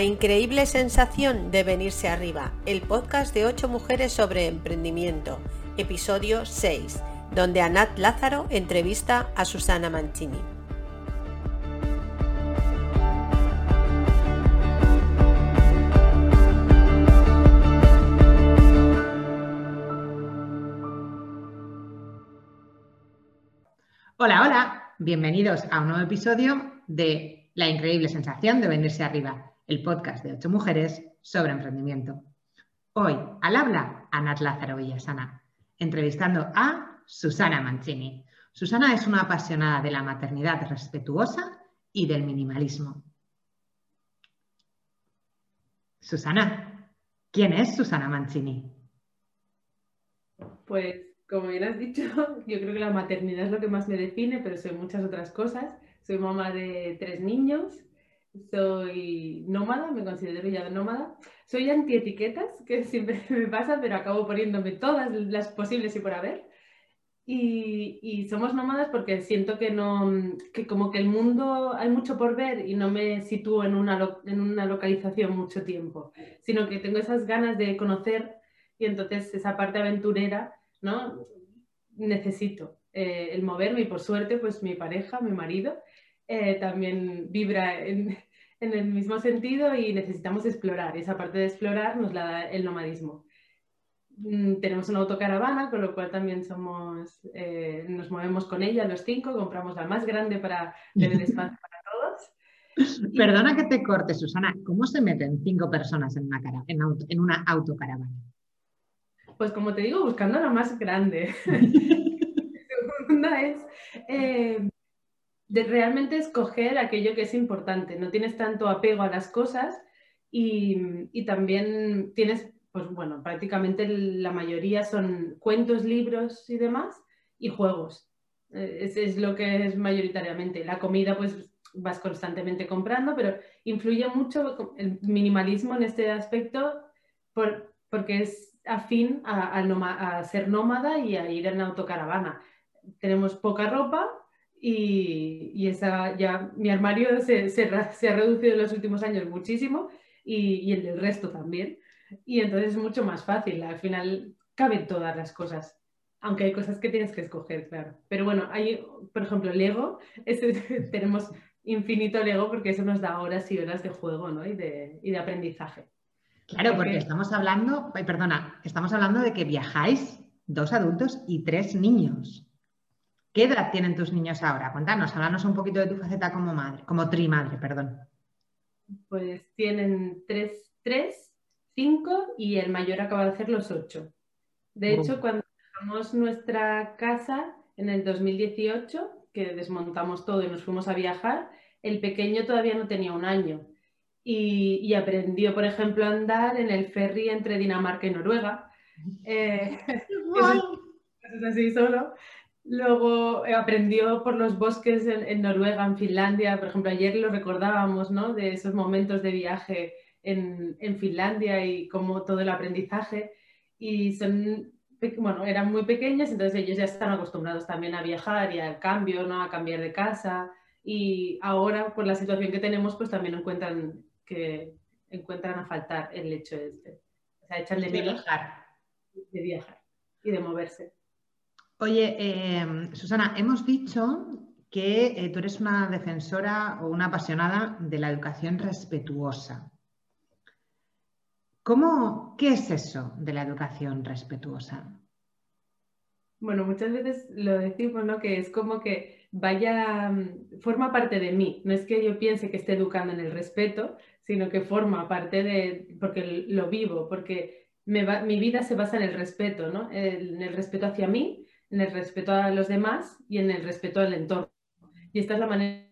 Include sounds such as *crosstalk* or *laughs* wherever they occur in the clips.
La increíble sensación de venirse arriba, el podcast de 8 mujeres sobre emprendimiento, episodio 6, donde Anat Lázaro entrevista a Susana Mancini. Hola, hola, bienvenidos a un nuevo episodio de La increíble sensación de venirse arriba, el podcast de ocho mujeres sobre emprendimiento. Hoy, al habla, Anat Lázaro Villasana, entrevistando a Susana Mancini. Susana es una apasionada de la maternidad respetuosa y del minimalismo. Susana, ¿quién es Susana Mancini? Pues como bien has dicho, *laughs* yo creo que la maternidad es lo que más me define, pero soy muchas otras cosas. Soy mamá de tres niños, soy nómada, me considero ya nómada. Soy antietiquetas, que *laughs* siempre me pasa, pero acabo poniéndome todas las posibles y por haber. Y, somos nómadas porque siento que no, que como que el mundo hay mucho por ver y no me sitúo en una, en una localización mucho tiempo, sino que tengo esas ganas de conocer y entonces esa parte aventurera ¿no? Necesito eh, el moverme y por suerte, pues mi pareja, mi marido, eh, también vibra *laughs* en, el mismo sentido y necesitamos explorar. Esa parte de explorar nos la da el nomadismo. Mm, tenemos una autocaravana, con lo cual también somos, eh, nos movemos con ella los cinco, compramos la más grande para tener *laughs* espacio para todos. Perdona que te corte, Susana. ¿Cómo se meten cinco personas en una, cara, en una autocaravana? Pues como te digo, buscando la más grande. *laughs* Segunda es eh, de realmente escoger aquello que es importante. No tienes tanto apego a las cosas y, también tienes, pues bueno, prácticamente la mayoría son cuentos, libros y demás y juegos. Eh, ese es lo que es mayoritariamente. La comida, pues vas constantemente comprando, pero influye mucho el minimalismo en este aspecto porque es afín a, ser nómada y a ir en autocaravana. Tenemos poca ropa y, esa, ya mi armario se, ha reducido en los últimos años muchísimo y, el del resto también. Y entonces es mucho más fácil. Al final caben todas las cosas. Aunque hay cosas que tienes que escoger, claro. Pero bueno, hay, por ejemplo, Lego. *laughs* tenemos infinito Lego porque eso nos da horas y horas de juego y de aprendizaje. Claro, porque estamos hablando, perdona, estamos hablando de que viajáis dos adultos y tres niños. ¿Qué edad tienen tus niños ahora? Cuéntanos, háblanos un poquito de tu faceta como madre, como trimadre, perdón. Pues tienen tres, tres, cinco y el mayor acaba de hacer los ocho. De hecho, cuando dejamos nuestra casa en el 2018, que desmontamos todo y nos fuimos a viajar, el pequeño todavía no tenía un año y, aprendió, por ejemplo, a andar en el ferry entre Dinamarca y Noruega. *laughs* Eh, *laughs* es así solo. Luego eh, aprendió por los bosques en, Noruega, en Finlandia. Por ejemplo, ayer lo recordábamos, ¿no? De esos momentos de viaje en, en Finlandia y como todo el aprendizaje. Y son, bueno, eran muy pequeños, entonces ellos ya están acostumbrados también a viajar y al cambio, ¿no? A cambiar de casa. Y ahora, por la situación que tenemos, pues también encuentran que encuentran a faltar el hecho este. O sea, echan de, viajar. De viajar y de moverse. Oye, eh, Susana, hemos dicho que eh, tú eres una defensora o una apasionada de la educación respetuosa. ¿Cómo, ¿Qué es eso de la educación respetuosa? Bueno, muchas veces lo decimos, ¿no? Que es como que vaya, mm, forma parte de mí. No es que yo piense que esté educando en el respeto, sino que forma parte de, porque lo vivo, porque mi vida se basa en el respeto, ¿no? En el respeto hacia mí, en el respeto a los demás y en el respeto al entorno. Y esta es la manera.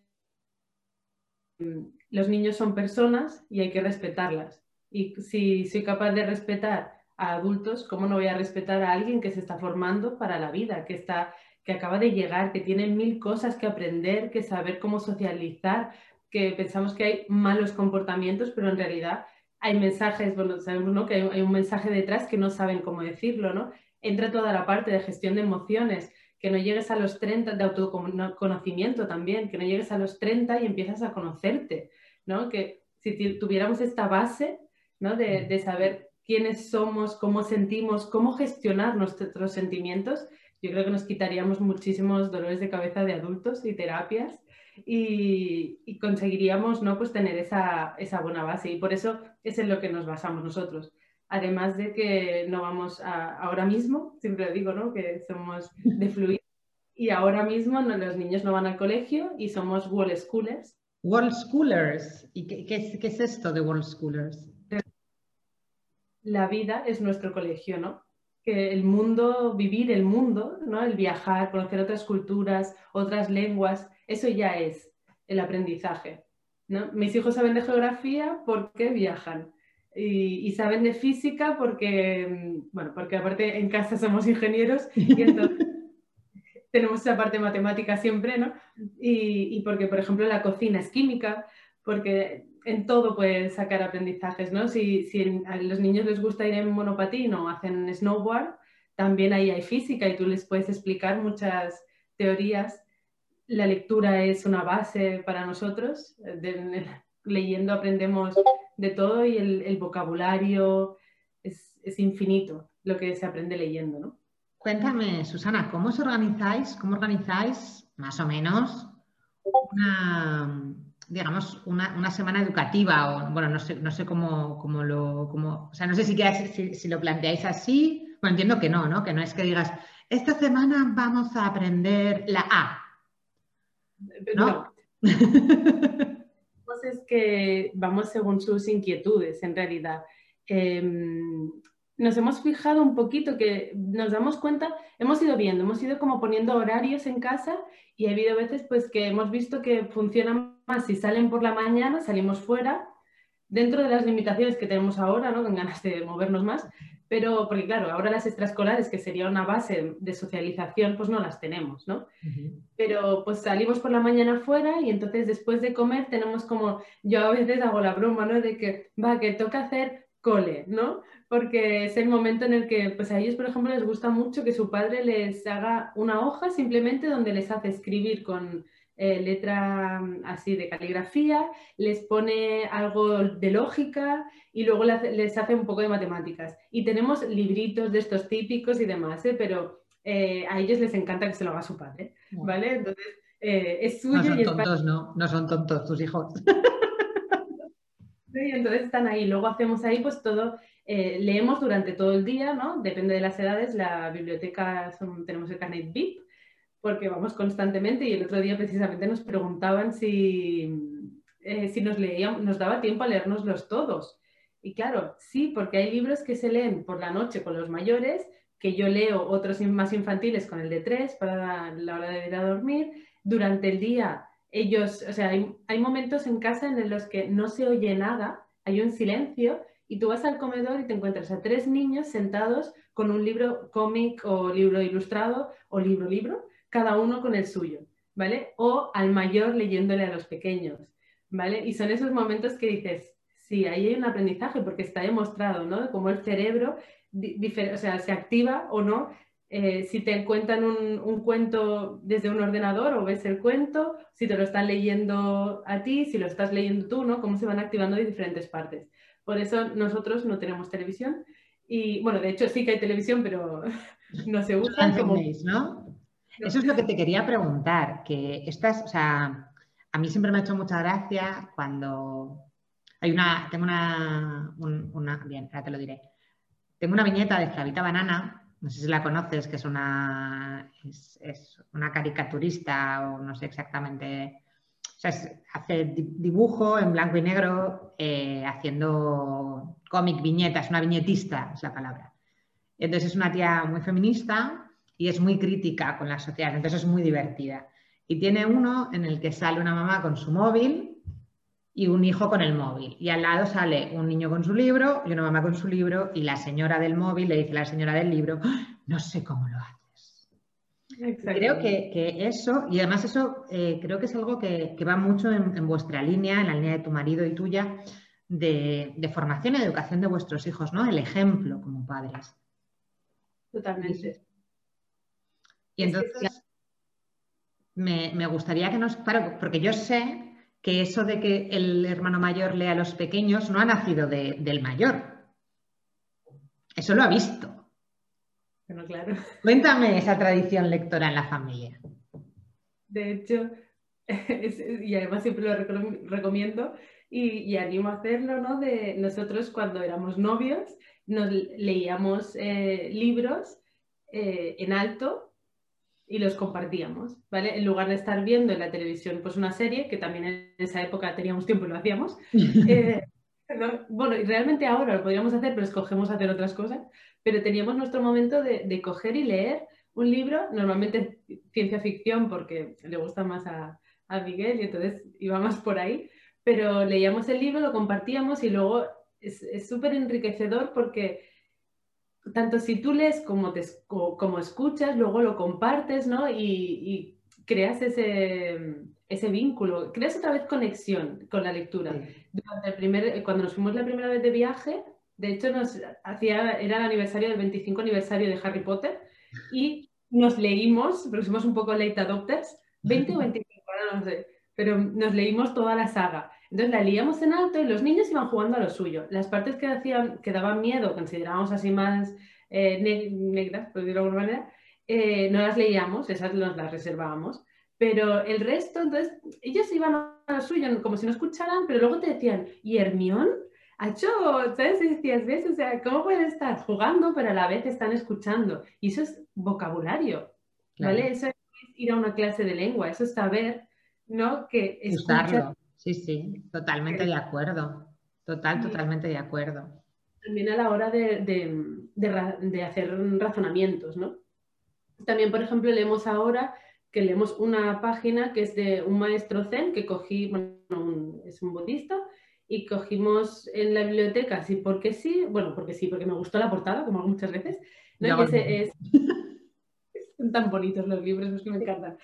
Los niños son personas y hay que respetarlas. Y si soy capaz de respetar a adultos, ¿cómo no voy a respetar a alguien que se está formando para la vida, que está que acaba de llegar, que tiene mil cosas que aprender, que saber cómo socializar, que pensamos que hay malos comportamientos, pero en realidad hay mensajes, bueno, sabemos que hay, un mensaje detrás que no saben cómo decirlo, ¿no? Entra toda la parte de gestión de emociones, que no llegues a los 30, de autoconocimiento también, que no llegues a los 30 y empiezas a conocerte, ¿no? Que si tuviéramos esta base ¿no? de, de saber quiénes somos, cómo sentimos, cómo gestionar nuestros sentimientos, yo creo que nos quitaríamos muchísimos dolores de cabeza de adultos y terapias y, conseguiríamos ¿no? pues tener esa, esa, buena base. Y por eso es en lo que nos basamos nosotros. Además de que no vamos a, ahora mismo, siempre digo ¿no? que somos de *laughs* fluir, y ahora mismo no, los niños no van al colegio y somos Wall Schoolers. Wall Schoolers. ¿Y qué, qué, qué es esto de Wall Schoolers? La vida es nuestro colegio, ¿no? que el mundo, vivir el mundo, ¿no? el viajar, conocer otras culturas, otras lenguas, eso ya es el aprendizaje. ¿no? Mis hijos saben de geografía porque viajan y, saben de física porque, bueno, porque aparte en casa somos *laughs* ingenieros y entonces *laughs* tenemos esa parte matemática siempre, ¿no? Y, y, porque, por ejemplo, la cocina es química, porque en todo puedes sacar aprendizajes, ¿no? Si, si a los niños les gusta ir en monopatín o hacen snowboard, también ahí hay física y tú les puedes explicar muchas teorías. La lectura es una base para nosotros. Leyendo aprendemos de todo y el, vocabulario es, es, infinito lo que se aprende leyendo, ¿no? Cuéntame, Susana, ¿cómo os organizáis? ¿Cómo organizáis más o menos una, digamos, una, semana educativa o, bueno, no sé, no sé cómo, cómo lo, cómo, o sea, no sé si, si, lo planteáis así, bueno, entiendo que no, ¿no? Que no es que digas, esta semana vamos a aprender la A. ¿No? *laughs* Es que vamos según sus inquietudes, en realidad. Em, nos hemos fijado un poquito que nos damos cuenta, hemos ido viendo, hemos ido como poniendo horarios en casa y ha habido veces pues que hemos visto que funcionan más si salen por la mañana, salimos fuera, dentro de las limitaciones que tenemos ahora, ¿no? con ganas de movernos más, pero porque claro, ahora las extraescolares, que sería una base de socialización, pues no las tenemos, ¿no? Pero pues salimos por la mañana fuera y entonces después de comer tenemos como, yo a veces hago la broma, ¿no? De que, va, que toca hacer cole, ¿no? Porque es el momento en el que, pues a ellos, por ejemplo, les gusta mucho que su padre les haga una hoja simplemente donde les hace escribir con eh, letra mm, así de caligrafía, les pone algo de lógica y luego les hace un poco de matemáticas. Y tenemos libritos de estos típicos y demás, ¿eh? pero eh, a ellos les encanta que se lo haga su padre, ¿vale? Entonces, es suyo. No son tontos, no, no son tontos tus hijos. *laughs* Sí, entonces están ahí. Luego hacemos ahí pues todo, eh, leemos durante todo el día, ¿no? Depende de las edades, la biblioteca tenemos el carnet VIP, porque vamos constantemente y el otro día precisamente nos preguntaban si, eh, si nos, leíamos, nos daba tiempo a leérnoslos todos. Y claro, sí, porque hay libros que se leen por la noche con los mayores, que yo leo otros más infantiles con el de tres para la hora de ir a dormir. Durante el día ellos, o sea, hay, momentos en casa en los que no se oye nada, hay un silencio y tú vas al comedor y te encuentras a tres niños sentados con un libro cómic o libro ilustrado o libro libro, cada uno con el suyo, ¿vale? O al mayor leyéndole a los pequeños, ¿vale? Y son esos momentos que dices, sí, ahí hay un aprendizaje porque está demostrado, ¿no? Cómo el cerebro o sea, se activa o no eh, si te cuentan un, cuento desde un ordenador o ves el cuento, si te lo están leyendo a ti, si lo estás leyendo tú, ¿no? Cómo se van activando de diferentes partes. Por eso nosotros no tenemos televisión y, bueno, de hecho sí que hay televisión, pero *laughs* no se usa como... ¿no? Eso es lo que te quería preguntar, que estas, o sea, a mí siempre me ha hecho mucha gracia cuando hay una, tengo una, una bien, ahora te lo diré, tengo una viñeta de Flavita Banana no sé si la conoces, que es una, es, una caricaturista o no sé exactamente, o sea, hace dibujo en blanco y negro eh, haciendo cómic, viñetas, una viñetista es la palabra. Entonces es una tía muy feminista y es muy crítica con la sociedad, entonces es muy divertida. Y tiene uno en el que sale una mamá con su móvil y un hijo con el móvil. Y al lado sale un niño con su libro y una mamá con su libro y la señora del móvil le dice a la señora del libro, ¡Ah! no sé cómo lo haces. Creo que, eso, y además eso eh, creo que es algo que, va mucho en, vuestra línea, en la línea de tu marido y tuya, de, formación y educación de vuestros hijos, ¿no? El ejemplo como padres. Totalmente. Y entonces me, me gustaría que nos, claro, porque yo sé que eso de que el hermano mayor lea a los pequeños no ha nacido del mayor. Eso lo ha visto. Bueno, claro. Cuéntame esa tradición lectora en la familia. De hecho, *laughs* y además siempre lo recomiendo y, animo a hacerlo, ¿no? De nosotros cuando éramos novios nos leíamos eh, libros eh, en alto y los compartíamos, ¿vale? En lugar de estar viendo en la televisión pues una serie, que también en esa época teníamos tiempo y lo hacíamos. *laughs* Eh, bueno, y realmente ahora lo podríamos hacer, pero escogemos hacer otras cosas, pero teníamos nuestro momento de, de coger y leer un libro, normalmente ciencia ficción, porque le gusta más a, a Miguel y entonces íbamos por ahí, pero leíamos el libro, lo compartíamos y luego es súper enriquecedor porque tanto si tú lees como, te, como escuchas, luego lo compartes, ¿no? Y, creas ese, ese, vínculo, creas otra vez conexión con la lectura. Durante el primer, cuando nos fuimos la primera vez de viaje, de hecho nos hacía, era el aniversario del 25 aniversario de Harry Potter y nos leímos, pero somos un poco late adopters, 20 o 25, no sé, pero nos leímos toda la saga. Entonces la leíamos en alto y los niños iban jugando a lo suyo. Las partes que, hacían, que daban miedo, considerábamos así más eh, negras, por decirlo de alguna manera, eh, no las leíamos, esas nos las reservábamos. Pero el resto, entonces, ellos iban a lo suyo como si no escucharan, pero luego te decían, ¿y Hermión? hecho, ¿sabes? Y decías, ¿ves? O sea, ¿cómo pueden estar jugando, pero a la vez están escuchando? Y eso es vocabulario, ¿vale? Eso es ir a una clase de lengua, eso es saber, ¿no? Que escuchar Sí, sí, totalmente de acuerdo. Total, totalmente de acuerdo. También a la hora de, hacer razonamientos, ¿no? También, por ejemplo, leemos ahora que leemos una página que es de un maestro zen que cogí, bueno, es un budista, y cogimos en la biblioteca, sí, porque sí, bueno, porque sí, porque me gustó la portada, como hago muchas veces, ¿no? es, *laughs* son tan bonitos los libros, es que me encantan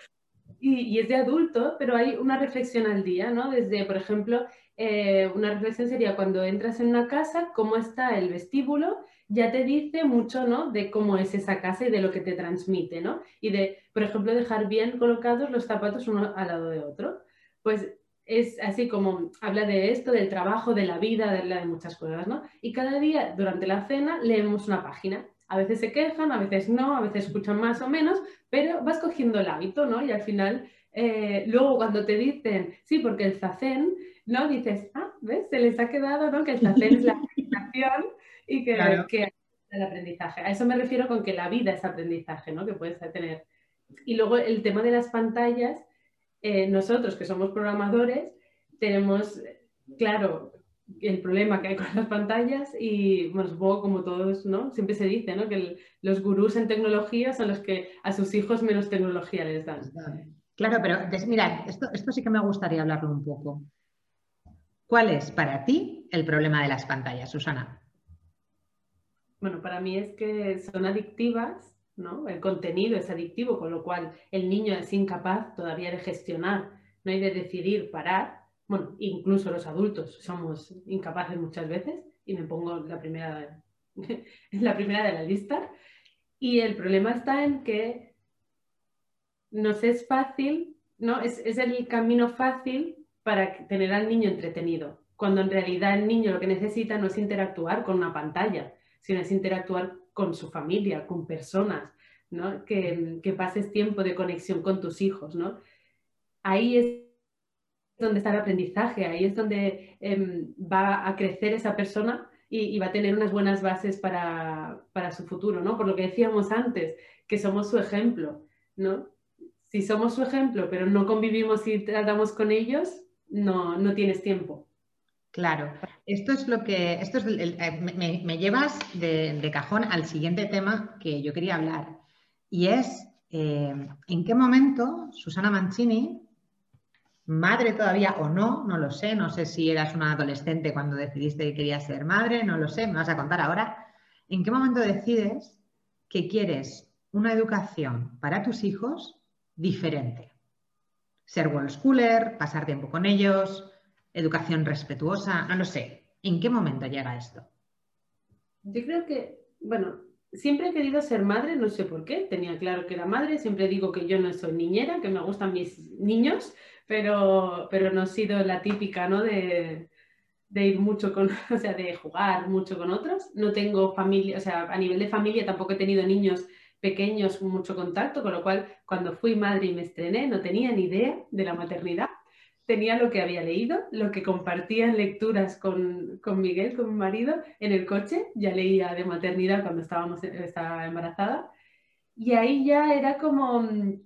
y, es de adulto, pero hay una reflexión al día, ¿no? Desde, por ejemplo, eh, una reflexión sería cuando entras en una casa, cómo está el vestíbulo, ya te dice mucho, ¿no? De cómo es esa casa y de lo que te transmite, ¿no? Y de, por ejemplo, dejar bien colocados los zapatos uno al lado de otro. Pues es así como habla de esto, del trabajo, de la vida, de, de muchas cosas, ¿no? Y cada día durante la cena leemos una página a veces se quejan, a veces no, a veces escuchan más o menos, pero vas cogiendo el hábito, ¿no? Y al final, eh, luego cuando te dicen, sí, porque el zazen, ¿no? Dices, ah, ¿ves? Se les ha quedado, ¿no? Que el zazen es la *laughs* meditación y que, que el aprendizaje. A eso me refiero con que la vida es aprendizaje, ¿no? Que puedes tener. Y luego el tema de las pantallas, eh, nosotros que somos programadores, tenemos, claro, el problema que hay con las pantallas y, bueno, supongo como todos, ¿no? Siempre se dice, ¿no? Que los gurús en tecnología son los que a sus hijos menos tecnología les dan. Claro, pero mira, esto, esto sí que me gustaría hablarlo un poco. ¿Cuál es para ti el problema de las pantallas, Susana? Bueno, para mí es que son adictivas, ¿no? El contenido es adictivo, con lo cual el niño es incapaz todavía de gestionar, no hay de decidir parar bueno, incluso los adultos somos incapaces muchas veces, y me pongo la primera, *laughs* la primera de la lista. Y el problema está en que nos es fácil, ¿no? Es, es el camino fácil para tener al niño entretenido, cuando en realidad el niño lo que necesita no es interactuar con una pantalla, sino es interactuar con su familia, con personas, ¿no? Que, que pases tiempo de conexión con tus hijos, ¿no? Ahí es donde está el aprendizaje, ahí es donde em, va a crecer esa persona y, va a tener unas buenas bases para, su futuro, ¿no? Por lo que decíamos antes, que somos su ejemplo, ¿no? Si somos su ejemplo, pero no convivimos y tratamos con ellos, no, no tienes tiempo. Claro, esto es lo que, esto es eh, me, llevas de, cajón al siguiente tema que yo quería hablar y es eh, en qué momento Susana Mancini madre todavía o no, no lo sé, no sé si eras una adolescente cuando decidiste que querías ser madre, no lo sé, me vas a contar ahora. ¿En qué momento decides que quieres una educación para tus hijos diferente? Ser world schooler, pasar tiempo con ellos, educación respetuosa, no lo sé. ¿En qué momento llega esto? Yo creo que, bueno, siempre he querido ser madre, no sé por qué, tenía claro que era madre, siempre digo que yo no soy niñera, que me gustan mis niños, pero, pero no he sido la típica, ¿no? De, de ir mucho con, *laughs* o sea, de jugar mucho con otros. No tengo familia, o sea, a nivel de familia tampoco he tenido niños pequeños mucho contacto, con lo cual cuando fui madre y me estrené no tenía ni idea de la maternidad. Tenía lo que había leído, lo que compartía en lecturas con, con Miguel, con mi marido, en el coche. Ya leía de maternidad cuando estábamos, estaba embarazada. Y ahí ya era como, mm,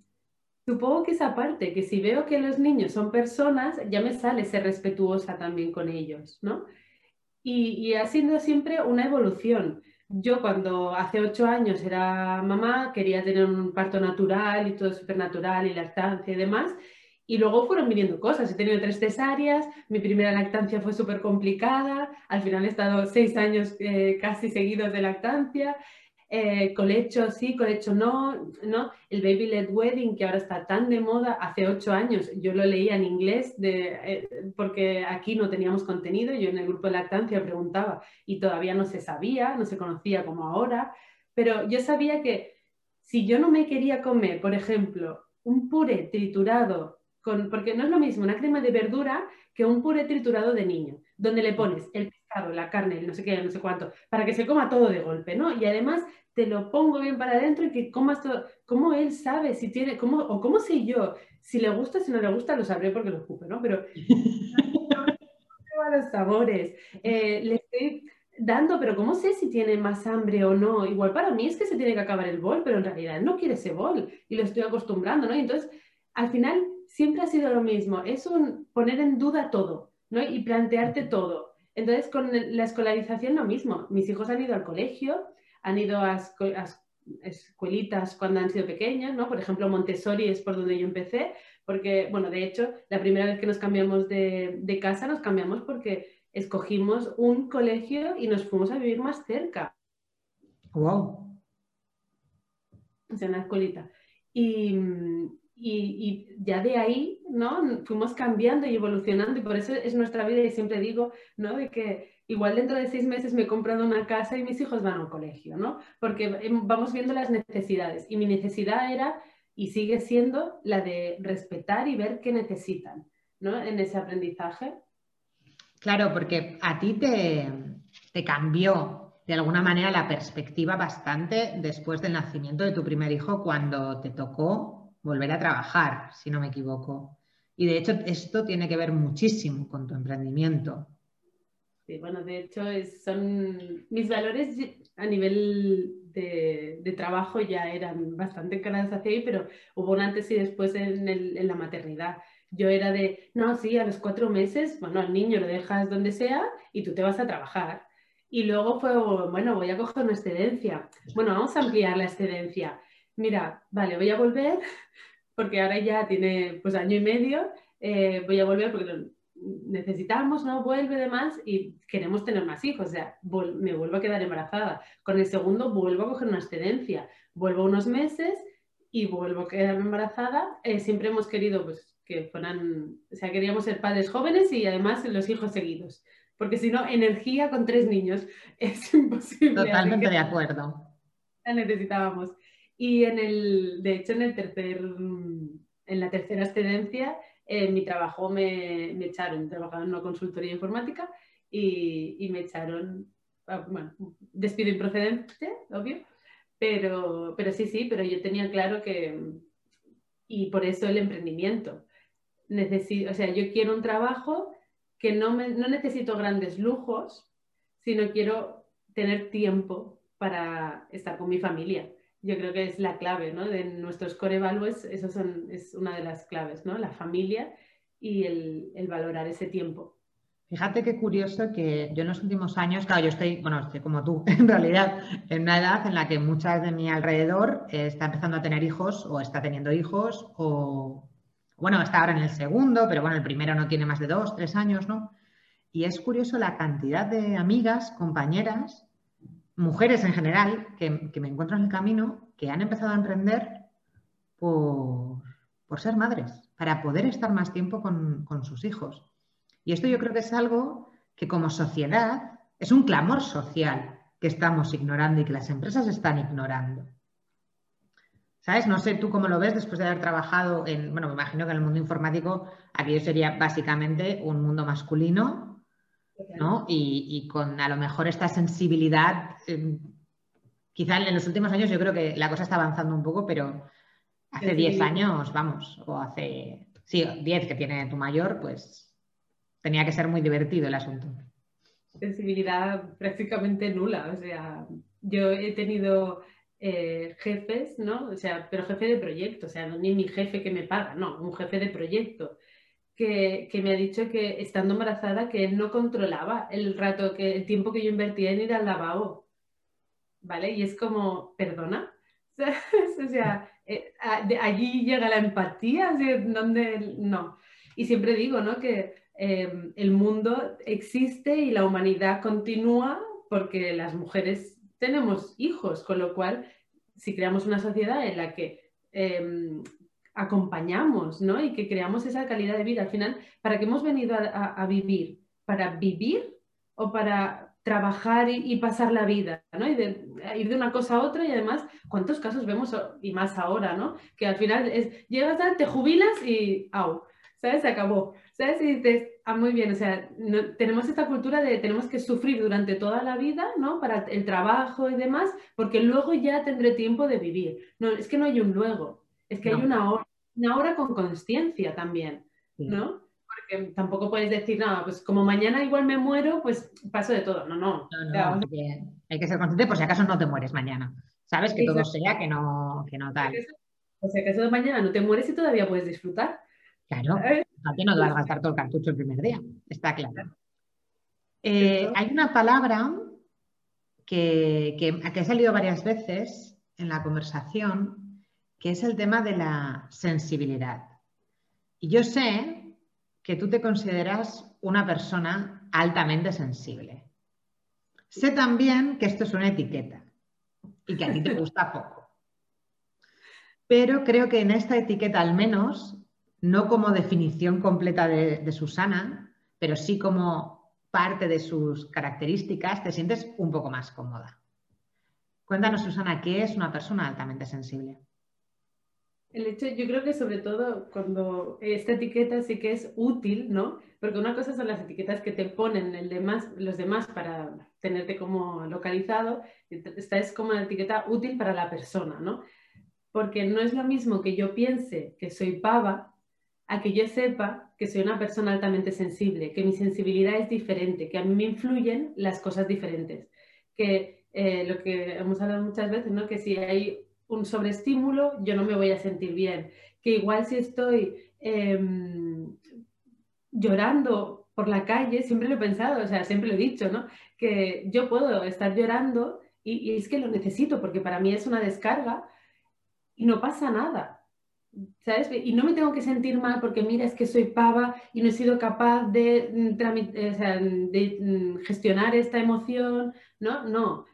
Supongo que esa parte, que si veo que los niños son personas, ya me sale ser respetuosa también con ellos, ¿no? Y, ha sido siempre una evolución. Yo cuando hace ocho años era mamá, quería tener un parto natural y todo súper natural y lactancia y demás. Y luego fueron viniendo cosas. He tenido tres cesáreas, mi primera lactancia fue súper complicada, al final he estado seis años eh, casi seguidos de lactancia eh, colecho sí, colecho no, no, el Baby Led Wedding que ahora está tan de moda, hace ocho años yo lo leía en inglés eh, porque aquí no teníamos contenido, yo en el grupo de lactancia preguntaba y todavía no se sabía, no se conocía como ahora, pero yo sabía que si yo no me quería comer, por ejemplo, un puré triturado, con, porque no es lo mismo una crema de verdura que un puré triturado de niño, donde le pones el la carne, no sé qué, no sé cuánto, para que se coma todo de golpe, ¿no? Y además te lo pongo bien para adentro y que comas todo. ¿Cómo él sabe si tiene, cómo, o cómo sé yo? Si le gusta, si no le gusta, lo sabré porque lo escupe, ¿no? Pero *laughs* los sabores, eh, le estoy dando, pero ¿cómo sé si tiene más hambre o no? Igual para mí es que se tiene que acabar el bol, pero en realidad no quiere ese bol y lo estoy acostumbrando, ¿no? Y entonces, al final, siempre ha sido lo mismo, es un poner en duda todo, ¿no? Y plantearte todo. Entonces, con la escolarización lo mismo. Mis hijos han ido al colegio, han ido a, escuelitas cuando han sido pequeños, ¿no? Por ejemplo, Montessori es por donde yo empecé, porque, bueno, de hecho, la primera vez que nos cambiamos de, casa, nos cambiamos porque escogimos un colegio y nos fuimos a vivir más cerca. ¡Wow! O sea, una escuelita. Y, y, ya de ahí, ¿no? Fuimos cambiando y evolucionando y por eso es nuestra vida y siempre digo, ¿no? De que igual dentro de seis meses me he comprado una casa y mis hijos van al colegio, ¿no? Porque vamos viendo las necesidades y mi necesidad era y sigue siendo la de respetar y ver qué necesitan, ¿no? En ese aprendizaje. Claro, porque a ti te, te cambió de alguna manera la perspectiva bastante después del nacimiento de tu primer hijo cuando te tocó volver a trabajar, si no me equivoco. Y de hecho esto tiene que ver muchísimo con tu emprendimiento. Sí, bueno, de hecho son mis valores a nivel de, trabajo ya eran bastante claros hacia ahí, pero hubo un antes y después en, la maternidad. Yo era de, no, sí, a los cuatro meses, bueno, al niño lo dejas donde sea y tú te vas a trabajar. Y luego fue, bueno, voy a coger una excedencia. Bueno, vamos a ampliar la excedencia mira, vale, voy a volver, porque ahora ya tiene pues año y medio, eh, voy a volver porque necesitamos, ¿no? Vuelve demás y queremos tener más hijos, o sea, me vuelvo a quedar embarazada. Con el segundo vuelvo a coger una excedencia, vuelvo unos meses y vuelvo a quedarme embarazada. Eh, siempre hemos querido pues, que fueran, o sea, queríamos ser padres jóvenes y además los hijos seguidos, porque si no, energía con tres niños *laughs* es imposible. Totalmente de acuerdo. La necesitábamos. Y en el, de hecho, en, el tercer, en la tercera excedencia, en mi trabajo me, me, echaron, trabajaba en una consultoría informática y, y me echaron, ah, bueno, despido improcedente, obvio, pero, pero sí, sí, pero yo tenía claro que, y por eso el emprendimiento. Necesito, o sea, yo quiero un trabajo que no, me, no necesito grandes lujos, sino quiero tener tiempo para estar con mi familia yo creo que es la clave, ¿no? De nuestros core values, eso son, es una de las claves, ¿no? La familia y el, valorar ese tiempo. Fíjate qué curioso que yo en los últimos años, claro, yo estoy, bueno, estoy como tú, *laughs* en realidad, en una edad en la que muchas de mi alrededor está empezando a tener hijos o está teniendo hijos o, bueno, está ahora en el segundo, pero bueno, el primero no tiene más de dos, tres años, ¿no? Y es curioso la cantidad de amigas, compañeras, mujeres en general que, me encuentro en el camino que han empezado a emprender por, ser madres, para poder estar más tiempo con, sus hijos. Y esto yo creo que es algo que como sociedad es un clamor social. que estamos ignorando y que las empresas están ignorando. ¿Sabes? No sé tú cómo lo ves después de haber trabajado en, bueno, me imagino que en el mundo informático aquello sería básicamente un mundo masculino, ¿no? Y, con a lo mejor esta sensibilidad, eh, quizá en los últimos años yo creo que la cosa está avanzando un poco, pero hace 10 años, vamos, o hace, sí, 10 que tiene tu mayor, pues tenía que ser muy divertido el asunto. Sensibilidad prácticamente nula, o sea, yo he tenido eh, jefes, ¿no? O sea, pero jefe de proyecto, o sea, no ni mi jefe que me paga, no, un jefe de proyecto. Que, me ha dicho que estando embarazada que él no controlaba el rato, que el tiempo que yo invertía en ir al lavabo, ¿vale? Y es como, perdona, *laughs* o sea, eh, allí llega la empatía, donde no. Y siempre digo, ¿no? Que em, el mundo existe y la humanidad continúa porque las mujeres tenemos hijos, con lo cual, si creamos una sociedad en la que em, acompañamos ¿no? y que creamos esa calidad de vida, al final, ¿para qué hemos venido a, vivir? ¿Para vivir o para trabajar y, pasar la vida, ¿no? Y ir de una cosa a otra y además, ¿cuántos casos vemos, y más ahora, ¿no? Que al final es, llegas, a, te jubilas y, ¡au! ¿Sabes? Se acabó. ¿Sabes? Y dices, ah, muy bien, o sea, tenemos esta cultura de tenemos que sufrir durante toda la vida, ¿no? Para el trabajo y demás, porque luego ya tendré tiempo de vivir. No, es que no hay un luego, es que hay una hora, una hora con conciencia también, ¿no? Porque tampoco puedes decir, nada, pues como mañana igual me muero, pues paso de todo. No, no. no, hay que ser consciente por si acaso no te mueres mañana. Sabes que todo sea que no, que no tal. O sea, que eso de mañana no te mueres y todavía puedes disfrutar. Claro, aquí no te vas a gastar todo el cartucho el primer día, está claro. Eh, hay una palabra que, que, ha salido varias veces en la conversación, que es el tema de la sensibilidad. Y yo sé que tú te consideras una persona altamente sensible. Sé también que esto es una etiqueta y que a ti te *laughs* gusta poco. Pero creo que en esta etiqueta al menos no como definición completa de, Susana, pero sí como parte de sus características, te sientes un poco más cómoda. Cuéntanos, Susana, ¿qué es una persona altamente sensible? El hecho, yo creo que sobre todo cuando esta etiqueta sí que es útil, ¿no? Porque una cosa son las etiquetas que te ponen el demás, los demás para tenerte como localizado, esta es como una etiqueta útil para la persona, ¿no? Porque no es lo mismo que yo piense que soy pava a que yo sepa que soy una persona altamente sensible, que mi sensibilidad es diferente, que a mí me influyen las cosas diferentes, que eh, lo que hemos hablado muchas veces, ¿no? que si hay un sobreestímulo, yo no me voy a sentir bien, que igual si estoy em, llorando por la calle, siempre lo he pensado, o sea, siempre lo he dicho, ¿no? que yo puedo estar llorando y es que lo necesito porque para mí es una descarga y no pasa nada ¿sabes? Y no me tengo que sentir mal porque mira, es que soy pava y no he sido capaz de, mm, eh, mm, gestionar esta emoción, ¿no? No.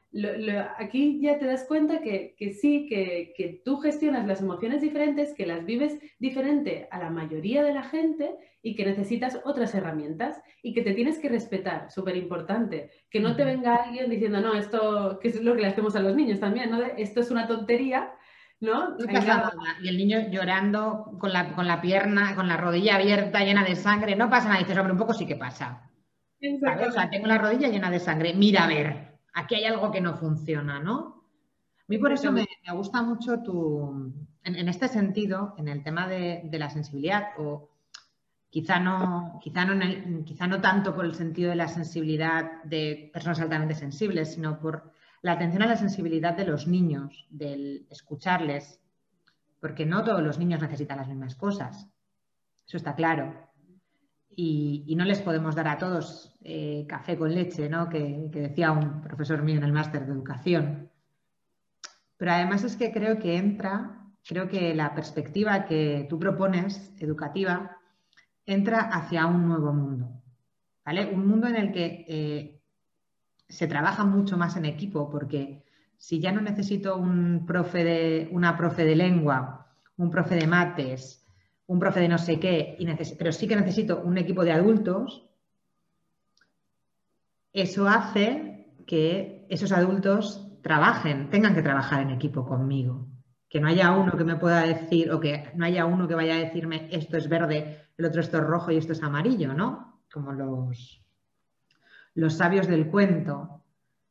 Aquí ya te das cuenta que, sí, que, que, tú gestionas las emociones diferentes, que las vives diferente a la mayoría de la gente y que necesitas otras herramientas y que te tienes que respetar, súper importante. Que no te venga alguien diciendo, no, esto, que es lo que le hacemos a los niños también, ¿no? esto es una tontería ¿no? Y el niño llorando con la, con la pierna, con la rodilla abierta, llena de sangre, no pasa nada. dices, hombre, un poco sí que pasa. O sea, tengo la rodilla llena de sangre. Mira, a ver, aquí hay algo que no funciona, ¿no? A mí por eso me, gusta mucho tu, en, este sentido, en el tema de, la sensibilidad, o quizá no, quizá, no quizá no tanto por el sentido de la sensibilidad de personas altamente sensibles, sino por la atención a la sensibilidad de los niños, del escucharles, porque no todos los niños necesitan las mismas cosas, eso está claro. Y, no les podemos dar a todos eh, café con leche, ¿no? Que, decía un profesor mío en el máster de educación. Pero además es que creo que entra, creo que la perspectiva que tú propones, educativa, entra hacia un nuevo mundo. ¿Vale? Un mundo en el que eh, se trabaja mucho más en equipo porque si ya no necesito un profe de, una profe de lengua, un profe de mates, un profe de no sé qué, pero sí que necesito un equipo de adultos, eso hace que esos adultos trabajen, tengan que trabajar en equipo conmigo. Que no haya uno que me pueda decir, o que no haya uno que vaya a decirme esto es verde, el otro esto es rojo y esto es amarillo, ¿no? Como los, los sabios del cuento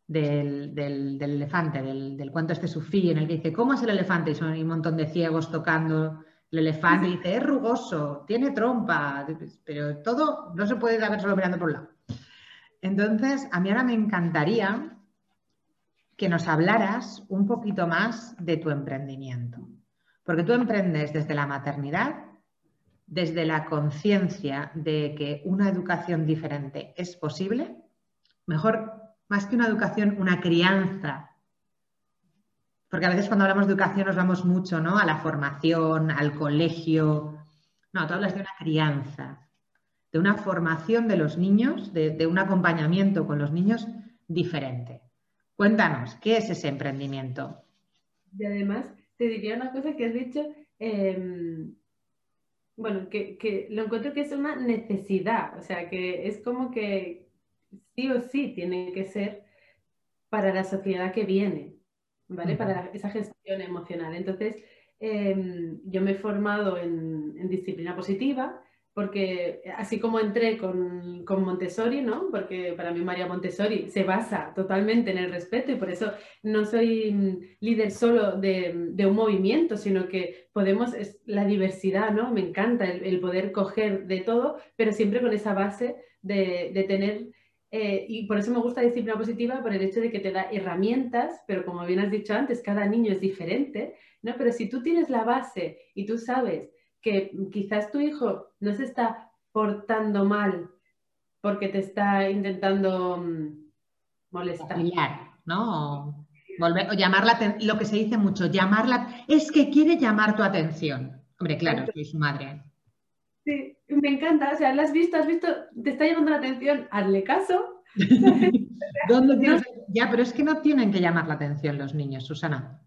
del, elefante, del, cuento este sufí, en el que dice, ¿cómo es el elefante? Y son un montón de ciegos tocando el elefante dice, es rugoso, tiene trompa, pero todo no se puede saber solo mirando por un lado. Entonces, a mí ahora me encantaría que nos hablaras un poquito más de tu emprendimiento, porque tú emprendes desde la maternidad, desde la conciencia de que una educación diferente es posible, mejor, más que una educación, una crianza porque a veces cuando hablamos de educación nos vamos mucho ¿no? a la formación, al colegio. No, tú hablas de una crianza, de una formación de los niños, de, un acompañamiento con los niños diferente. Cuéntanos, ¿qué es ese emprendimiento? Y además, te diría una cosa que has dicho, em, bueno, que, que, lo encuentro que es una necesidad, o sea, que es como que sí o sí tiene que ser para la sociedad que viene. ¿Vale? Para esa gestión emocional. Entonces, em, yo me he formado en, disciplina positiva porque así como entré con, Montessori, ¿no? Porque para mí María Montessori se basa totalmente en el respeto y por eso no soy mm, líder solo de, un movimiento, sino que podemos, es la diversidad, ¿no? Me encanta el, poder coger de todo, pero siempre con esa base de, de tener eh, y por eso me gusta disciplina positiva, por el hecho de que te da herramientas, pero como bien has dicho antes, cada niño es diferente, ¿no? Pero si tú tienes la base y tú sabes que quizás tu hijo no se está portando mal porque te está intentando mm, molestar. ¿no? Volver, o llamar la lo que se dice mucho, llamarla, es que quiere llamar tu atención. Hombre, claro, soy su madre. Sí, me encanta, o sea, la has visto, has visto, te está llamando la atención, hazle caso. *laughs* ¿Dónde Ya, pero es que no tienen que llamar la atención los niños, Susana.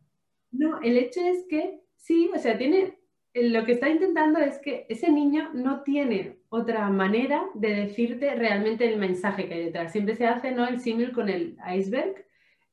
No, el hecho es que sí, o sea, tiene, lo que está intentando es que ese niño no tiene otra manera de decirte realmente el mensaje que hay detrás. Siempre se hace ¿no? el símil con el iceberg,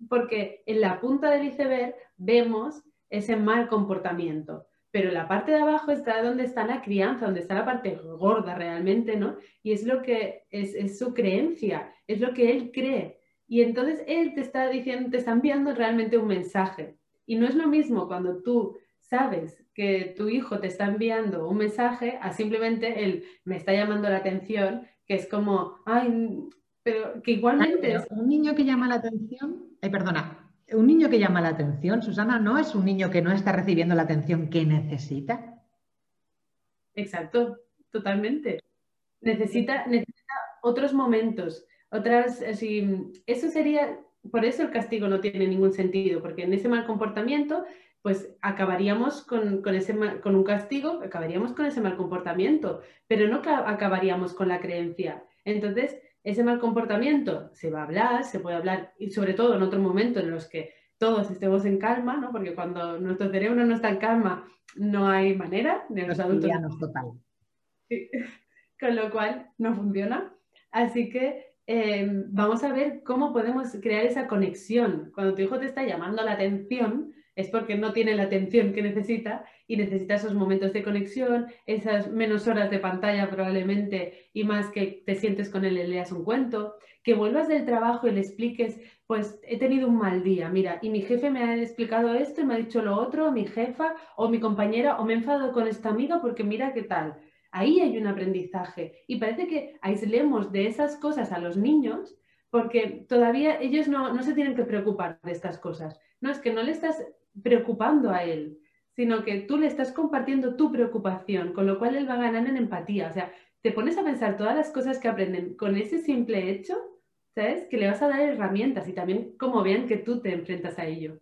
porque en la punta del iceberg vemos ese mal comportamiento pero la parte de abajo está donde está la crianza, donde está la parte gorda realmente, ¿no? Y es lo que es, su creencia, es lo que él cree. Y entonces él te está diciendo, te está enviando realmente un mensaje. Y no es lo mismo cuando tú sabes que tu hijo te está enviando un mensaje a simplemente él me está llamando la atención, que es como, ay, pero que igualmente... Un niño que llama la atención, ay, perdona, un niño que llama la atención, Susana, no es un niño que no está recibiendo la atención que necesita. Exacto, totalmente. Necesita, necesita otros momentos, otras, eso sería, por eso el castigo no tiene ningún sentido, porque en ese mal comportamiento, pues acabaríamos con un castigo, acabaríamos con ese mal comportamiento, pero no acabaríamos con la creencia. Entonces, ese mal comportamiento se va a hablar, se puede hablar, y sobre todo en otro momento en los que todos estemos en calma, ¿no? porque cuando nuestro cerebro no está en calma, no hay manera de los, adultos. Total. *laughs* Con lo cual no funciona. Así que em, vamos a ver cómo podemos crear esa conexión. Cuando tu hijo te está llamando la atención, es porque no tiene la atención que necesita y necesita esos momentos de conexión, esas menos horas de pantalla probablemente y más que te sientes con él y leas un cuento, que vuelvas del trabajo y le expliques, pues he tenido un mal día, mira, y mi jefe me ha explicado esto y me ha dicho lo otro, mi jefa o mi compañera, o me he enfadado con esta amiga porque mira qué tal. Ahí hay un aprendizaje y parece que aislemos de esas cosas a los niños porque todavía ellos no, no se tienen que preocupar de estas cosas. No, es que no le estás preocupando a él, sino que tú le estás compartiendo tu preocupación, con lo cual él va a ganar en empatía. O sea, te pones a pensar todas las cosas que aprenden con ese simple hecho, ¿sabes? Que le vas a dar herramientas y también como vean que tú te enfrentas a ello.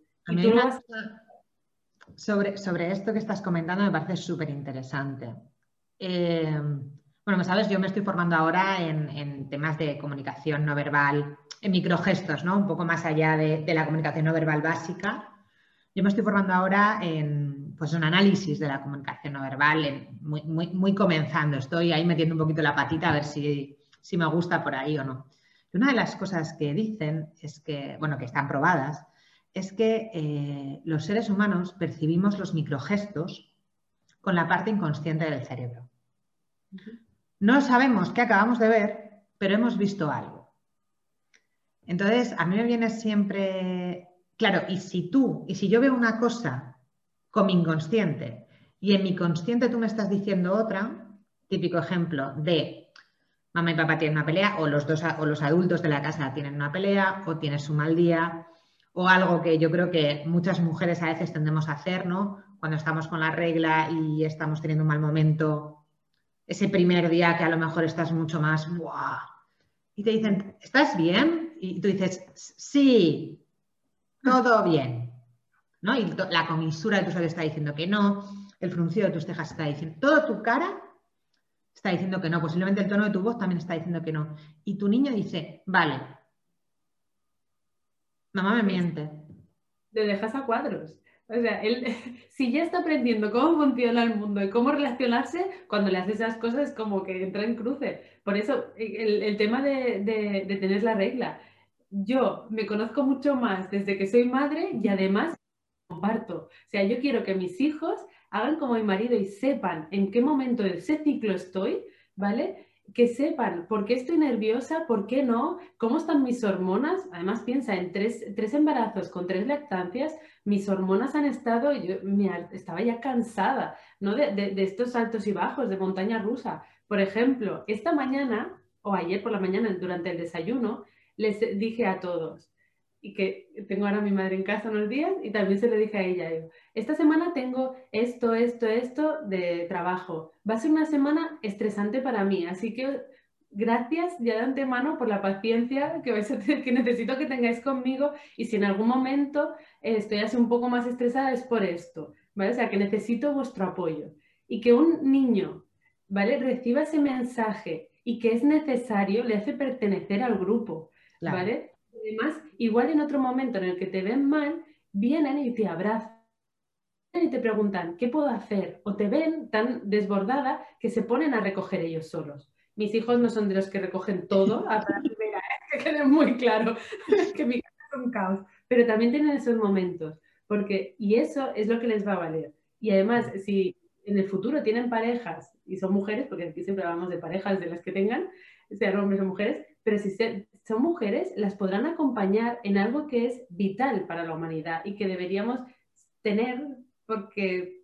sobre, sobre esto que estás comentando me parece súper interesante. Eh, bueno, sabes, yo me estoy formando ahora en, temas de comunicación no verbal, en microgestos, ¿no? Un poco más allá de, de la comunicación no verbal básica. Yo me estoy formando ahora en pues, un análisis de la comunicación no verbal, muy, muy, muy, comenzando. Estoy ahí metiendo un poquito la patita a ver si, si, me gusta por ahí o no. Una de las cosas que dicen es que, bueno, que están probadas, es que eh, los seres humanos percibimos los microgestos con la parte inconsciente del cerebro. No sabemos qué acabamos de ver, pero hemos visto algo. Entonces, a mí me viene siempre, claro, y si tú, y si yo veo una cosa con mi inconsciente y en mi consciente tú me estás diciendo otra, típico ejemplo de mamá y papá tienen una pelea o los dos o los adultos de la casa tienen una pelea o tienes un mal día o algo que yo creo que muchas mujeres a veces tendemos a hacer, ¿no? Cuando estamos con la regla y estamos teniendo un mal momento, ese primer día que a lo mejor estás mucho más, ¡buah! Y te dicen, ¿estás bien? Y tú dices, sí, todo bien. ¿No? Y la comisura de tus labios está diciendo que no, el fruncido de tus cejas está diciendo, toda tu cara está diciendo que no, posiblemente el tono de tu voz también está diciendo que no. Y tu niño dice, vale, mamá me miente. Le dejas a cuadros. O sea, él, *laughs* si ya está aprendiendo cómo funciona el mundo y cómo relacionarse, cuando le haces esas cosas es como que entra en cruce. Por eso, el, tema de, de, tener la regla. Yo me conozco mucho más desde que soy madre y además comparto. O sea, yo quiero que mis hijos hagan como mi marido y sepan en qué momento de ese ciclo estoy, ¿vale? que sepan por qué estoy nerviosa, por qué no, cómo están mis hormonas. Además, piensa, en tres, embarazos con tres lactancias, mis hormonas han estado, yo estaba ya cansada ¿no? de, estos altos y bajos, de montaña rusa. Por ejemplo, esta mañana, o ayer por la mañana, durante el desayuno, les dije a todos, y que tengo ahora a mi madre en casa unos días y también se lo dije a ella. Esta semana tengo esto, esto, esto de trabajo. Va a ser una semana estresante para mí, así que gracias ya de antemano por la paciencia que, que necesito que tengáis conmigo y si en algún momento eh, estoy así un poco más estresada es por esto, ¿vale? O sea, que necesito vuestro apoyo. Y que un niño, ¿vale? Reciba ese mensaje y que es necesario, le hace pertenecer al grupo, ¿vale? Además, igual en otro momento en el que te ven mal, vienen y te abrazan y te preguntan, ¿qué puedo hacer? O te ven tan desbordada que se ponen a recoger ellos solos. Mis hijos no son de los que recogen todo a la primera, ¿eh? *laughs* que quede muy claro, *laughs* que mi casa es un caos. Pero también tienen esos momentos, porque, y eso es lo que les va a valer. Y además, si en el futuro tienen parejas y son mujeres, porque aquí siempre hablamos de parejas de las que tengan, sean hombres o mujeres, pero si son mujeres, las podrán acompañar en algo que es vital para la humanidad y que deberíamos tener porque,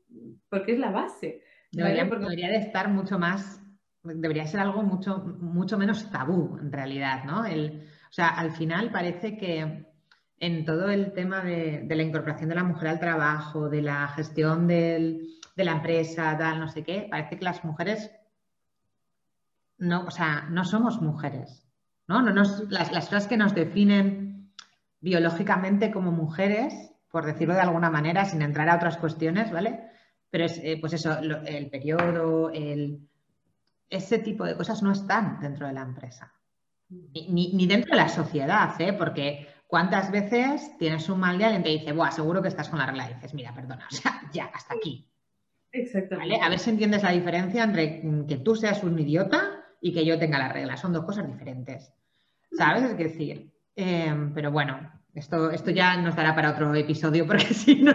porque es la base. Debería, de estar mucho más, debería ser algo mucho, mucho menos tabú en realidad, ¿no? El, o sea, al final parece que en todo el tema de, la incorporación de la mujer al trabajo, de la gestión de la empresa, tal, no sé qué, parece que las mujeres no, o sea, no somos mujeres. ¿No? no las, las cosas que nos definen biológicamente como mujeres, por decirlo de alguna manera, sin entrar a otras cuestiones, ¿vale? Pero es, eh, pues eso, el periodo, el, ese tipo de cosas no están dentro de la empresa. Ni, dentro de la sociedad, ¿eh? Porque cuántas veces tienes un mal día y alguien te dice, Buah, seguro que estás con la regla y dices, mira, perdona, o sea, ya, hasta aquí. Exactamente. A ver si entiendes la diferencia entre que tú seas un idiota y que yo tenga la regla. Son dos cosas diferentes. ¿Sabes? Es decir, em, pero bueno, esto, esto ya nos dará para otro episodio porque *laughs* si no...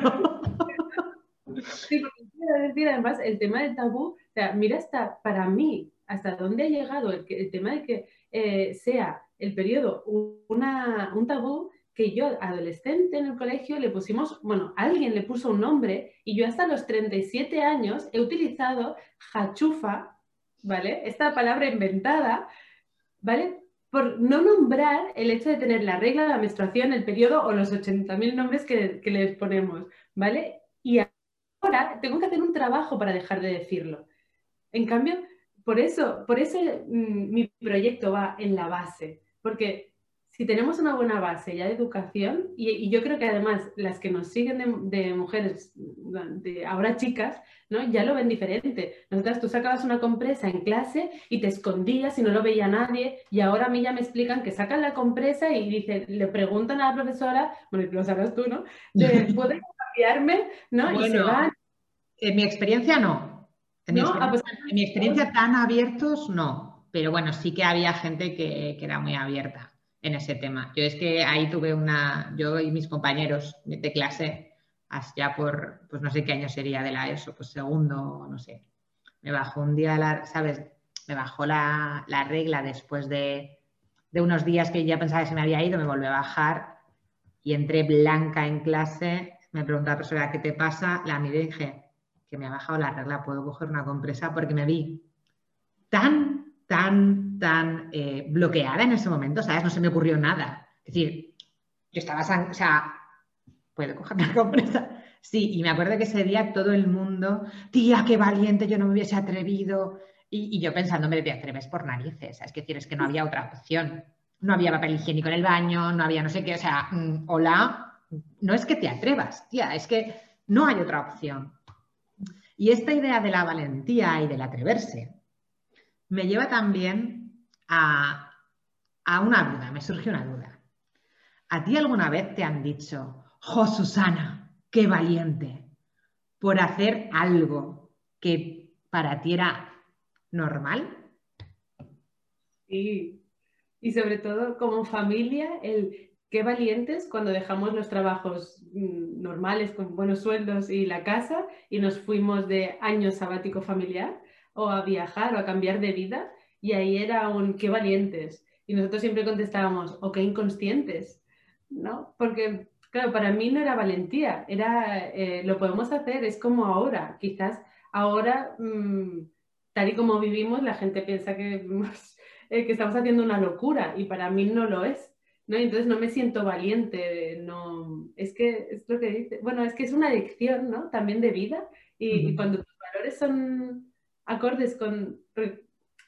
Sí, porque quiero decir además el tema del tabú, o sea, mira hasta para mí, hasta dónde ha llegado el, el tema de que eh, sea el periodo una, un tabú que yo, adolescente en el colegio, le pusimos, bueno, alguien le puso un nombre y yo hasta los 37 años he utilizado hachufa, ¿vale? Esta palabra inventada, ¿vale? por no nombrar el hecho de tener la regla, la menstruación, el periodo o los 80.000 nombres que, les ponemos, ¿vale? Y ahora tengo que hacer un trabajo para dejar de decirlo. En cambio, por eso, por eso mm, mi proyecto va en la base, porque si tenemos una buena base ya de educación, y, yo creo que además las que nos siguen de, mujeres, de ahora chicas, ¿no? ya lo ven diferente. Nosotras tú sacabas una compresa en clase y te escondías y no lo veía nadie, y ahora a mí ya me explican que sacan la compresa y dice, le preguntan a la profesora, bueno, lo sabes tú, ¿no? *laughs* ¿Puedes cambiarme? ¿no? y se van. En mi experiencia no. En, mi, ah, pues experiencia, tan abiertos no. Pero bueno, sí que había gente que era muy abierta. En ese tema. Yo es que ahí tuve una, yo y mis compañeros de clase, ya por, pues no sé qué año sería de la ESO, pues segundo, no sé. Me bajó un día, la, ¿sabes? Me bajó la, regla después de, de, unos días que ya pensaba que se me había ido, me volvió a bajar y entré blanca en clase. Me preguntó la profesora, ¿qué te pasa? La miré dije, que me ha bajado la regla, puedo coger una compresa porque me vi tan, tan, tan eh, bloqueada en ese momento, ¿sabes? No se me ocurrió nada. Es decir, yo estaba, o sea, puedo coger una compresa. Sí, y me acuerdo que ese día todo el mundo, tía, qué valiente, yo no me hubiese atrevido. Y, yo pensándome, te atreves por narices. Es decir, es que no había otra opción. No había papel higiénico en el baño, no había no sé qué. O sea, mm, hola, no es que te atrevas, tía, es que no hay otra opción. Y esta idea de la valentía y del atreverse me lleva también a, a una duda, me surge una duda. ¿A ti alguna vez te han dicho, jo Susana, qué valiente, por hacer algo que para ti era normal? Sí, y sobre todo como familia, el qué valientes cuando dejamos los trabajos mm, normales con buenos sueldos y la casa y nos fuimos de año sabático familiar o a viajar o a cambiar de vida y ahí era un qué valientes. Y nosotros siempre contestábamos, o qué inconscientes, ¿no? Porque, claro, para mí no era valentía, era, eh, lo podemos hacer, es como ahora, quizás ahora, mm, tal y como vivimos, la gente piensa que, eh, que estamos haciendo una locura y para mí no lo es. ¿no? Entonces no me siento valiente, no, es que es lo que dice, bueno, es que es una adicción, ¿no? También de vida y, cuando tus valores son acordes con,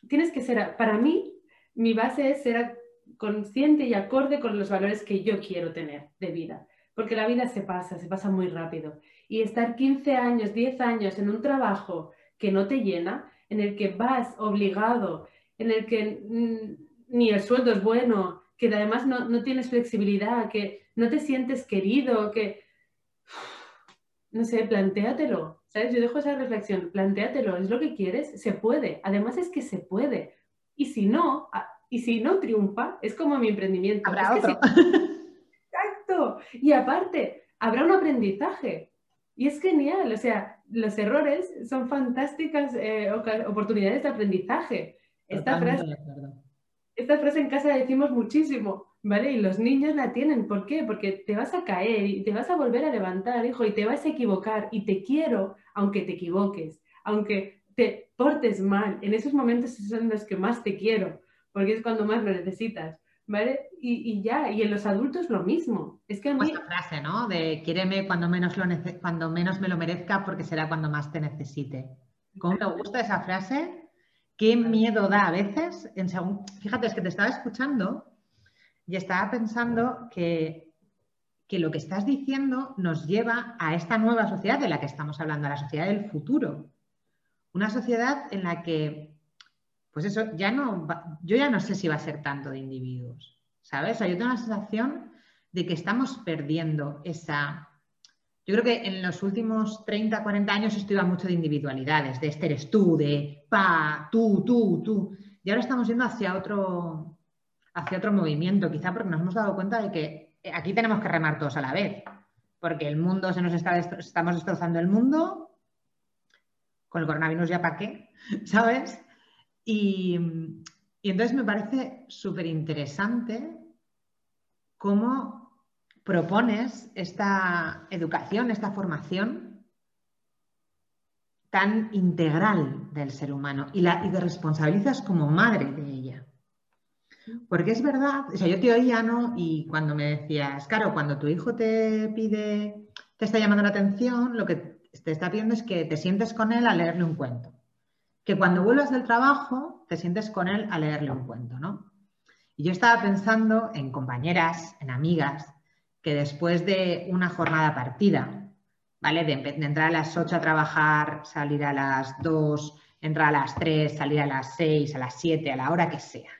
tienes que ser, para mí, mi base es ser consciente y acorde con los valores que yo quiero tener de vida, porque la vida se pasa, se pasa muy rápido. Y estar 15 años, 10 años en un trabajo que no te llena, en el que vas obligado, en el que ni el sueldo es bueno, que además no, tienes flexibilidad, que no te sientes querido, que, no sé, plantéatelo, ¿sabes? Yo dejo esa reflexión, plantéatelo, ¿es lo que quieres? Se puede, además es que se puede. Y si no, y si no triunfa, es como mi emprendimiento. Habrá otro. *laughs* Exacto. Y aparte, habrá un aprendizaje. Y es genial, o sea, los errores son fantásticas eh, oportunidades de aprendizaje. Esta frase, esta frase en casa la decimos muchísimo, ¿vale? Y los niños la tienen. ¿Por qué? Porque te vas a caer y te vas a volver a levantar, hijo, y te vas a equivocar. Y te quiero, aunque te equivoques, aunque te portes mal. En esos momentos son los que más te quiero, porque es cuando más lo necesitas. ¿Vale? Y, ya, y en los adultos lo mismo. Es que a mí... Esta frase, ¿no? De quiéreme cuando menos, lo cuando menos me lo merezca porque será cuando más te necesite. ¿Cómo me gusta esa frase? qué miedo da a veces. En Fíjate, es que te estaba escuchando y estaba pensando que, que lo que estás diciendo nos lleva a esta nueva sociedad de la que estamos hablando, a la sociedad del futuro. Una sociedad en la que, pues eso, ya no, yo ya no sé si va a ser tanto de individuos, ¿sabes? O yo tengo la sensación de que estamos perdiendo esa, yo creo que en los últimos 30, 40 años esto iba mucho de individualidades, de este eres tú, de pa, tú, tú, tú. Y ahora estamos yendo hacia otro, hacia otro movimiento, quizá porque nos hemos dado cuenta de que aquí tenemos que remar todos a la vez, porque el mundo se nos está, estamos destrozando el mundo, con el coronavirus ya para qué, *laughs* ¿sabes? Y, y entonces me parece súper interesante cómo propones esta educación, esta formación tan integral del ser humano y, la, y te responsabilizas como madre de ella. Porque es verdad, o sea, yo te oía, ¿no? Y cuando me decías, claro, cuando tu hijo te pide, te está llamando la atención, lo que te está pidiendo es que te sientes con él a leerle un cuento. Que cuando vuelvas del trabajo, te sientes con él a leerle un cuento, ¿no? Y yo estaba pensando en compañeras, en amigas, que después de una jornada partida, ¿vale? De, entrar a las 8 a trabajar, salir a las 2, entrar a las 3, salir a las 6, a las 7, a la hora que sea.